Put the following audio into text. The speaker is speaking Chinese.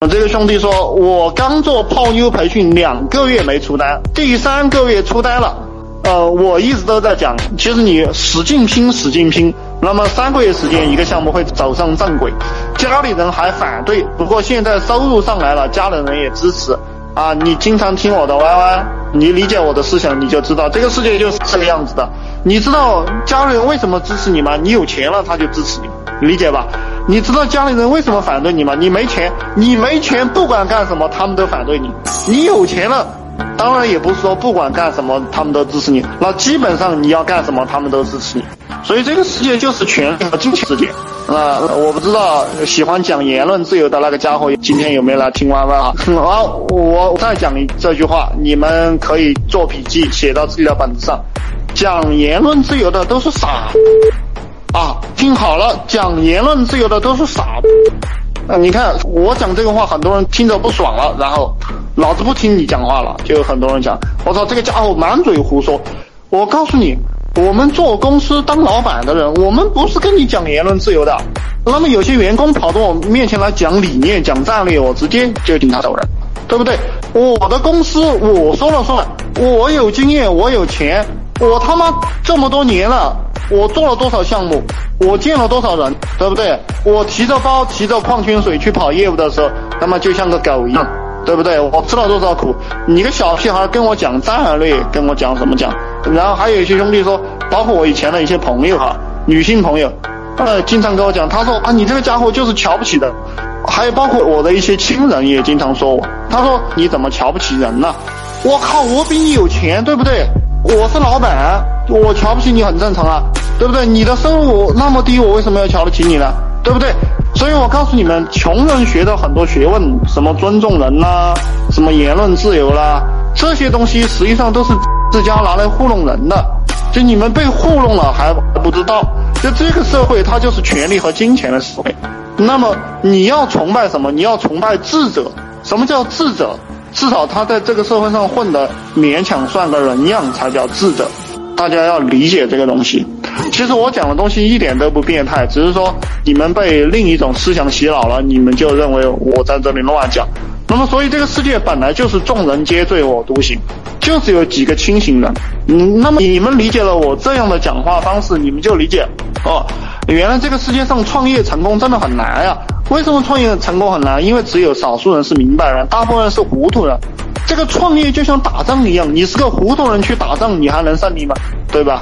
这个兄弟说，我刚做泡妞培训两个月没出单，第三个月出单了。呃，我一直都在讲，其实你使劲拼，使劲拼，那么三个月时间一个项目会走上正轨。家里人还反对，不过现在收入上来了，家里人也支持。啊，你经常听我的 YY，你理解我的思想，你就知道这个世界就是这个样子的。你知道家里人为什么支持你吗？你有钱了，他就支持你，理解吧？你知道家里人为什么反对你吗？你没钱，你没钱，不管干什么，他们都反对你。你有钱了，当然也不是说不管干什么他们都支持你，那基本上你要干什么他们都支持你。所以这个世界就是权力和金钱世界。啊，我不知道喜欢讲言论自由的那个家伙今天有没有来听 YY 啊？好，我再讲这句话，你们可以做笔记写到自己的本子上。讲言论自由的都是傻。听好了，讲言论自由的都是傻。啊，你看我讲这个话，很多人听着不爽了，然后老子不听你讲话了，就有很多人讲，我操，这个家伙满嘴胡说。我告诉你，我们做公司当老板的人，我们不是跟你讲言论自由的。那么有些员工跑到我面前来讲理念、讲战略，我直接就顶他走人，对不对？我的公司我说了算，我有经验，我有钱，我他妈这么多年了。我做了多少项目，我见了多少人，对不对？我提着包提着矿泉水去跑业务的时候，那么就像个狗一样，对不对？我吃了多少苦？你个小屁孩跟我讲战略，跟我讲什么讲？然后还有一些兄弟说，包括我以前的一些朋友哈，女性朋友，呃，经常跟我讲，他说啊，你这个家伙就是瞧不起的。还有包括我的一些亲人也经常说我，他说你怎么瞧不起人呢？我靠，我比你有钱，对不对？我是老板，我瞧不起你很正常啊，对不对？你的收入那么低，我为什么要瞧得起你呢？对不对？所以我告诉你们，穷人学的很多学问，什么尊重人啦，什么言论自由啦，这些东西实际上都是自家拿来糊弄人的。就你们被糊弄了还不知道，就这个社会它就是权力和金钱的社会。那么你要崇拜什么？你要崇拜智者。什么叫智者？至少他在这个社会上混得勉强算个人样，才叫智者。大家要理解这个东西。其实我讲的东西一点都不变态，只是说你们被另一种思想洗脑了，你们就认为我在这里乱讲。那么，所以这个世界本来就是众人皆醉我独醒，就是有几个清醒的。嗯，那么你们理解了我这样的讲话方式，你们就理解哦，原来这个世界上创业成功真的很难呀。为什么创业成功很难？因为只有少数人是明白人，大部分人是糊涂人。这个创业就像打仗一样，你是个糊涂人去打仗，你还能胜利吗？对吧？